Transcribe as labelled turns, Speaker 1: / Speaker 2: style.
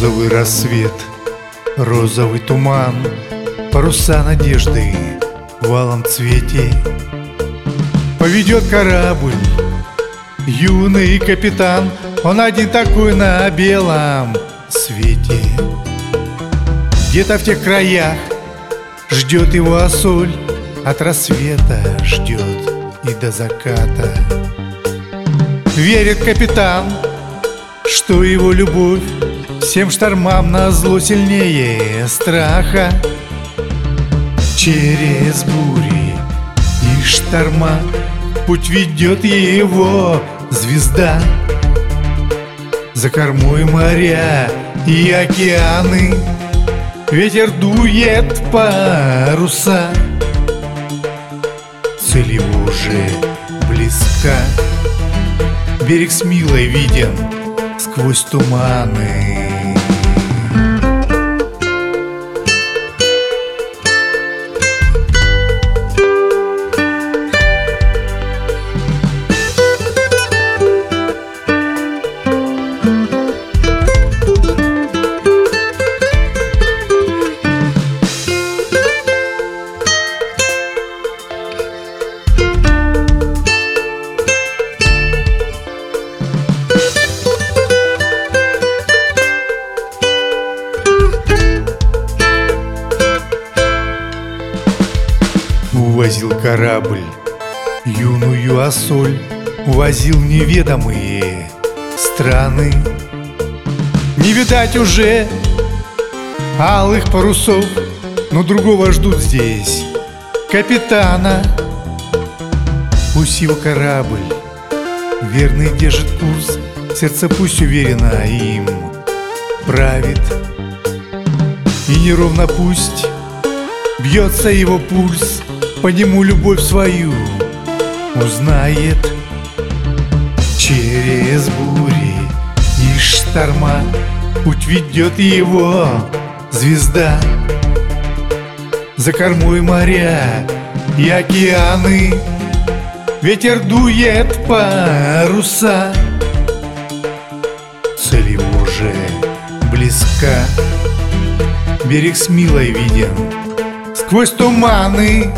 Speaker 1: Розовый рассвет, розовый туман, Паруса надежды в алом цвете. Поведет корабль юный капитан Он один такой на белом свете. Где-то в тех краях ждет его осоль От рассвета ждет и до заката. Верит капитан, что его любовь Всем штормам на зло сильнее страха. Через бури и шторма Путь ведет его звезда. За кормой моря и океаны Ветер дует паруса. Цель его уже близка. Берег с милой виден сквозь туманы Увозил корабль. Юную осоль Увозил неведомые страны. Не видать уже алых парусов Но другого ждут здесь капитана. Пусть его корабль верный держит курс Сердце пусть уверенно им правит. И неровно пусть бьется его пульс по нему любовь свою узнает Через бури. И шторма Путь ведет его звезда. За кормой моря и океаны Ветер дует паруса. Цель его уже близка Берег с милой виден. Сквозь туманы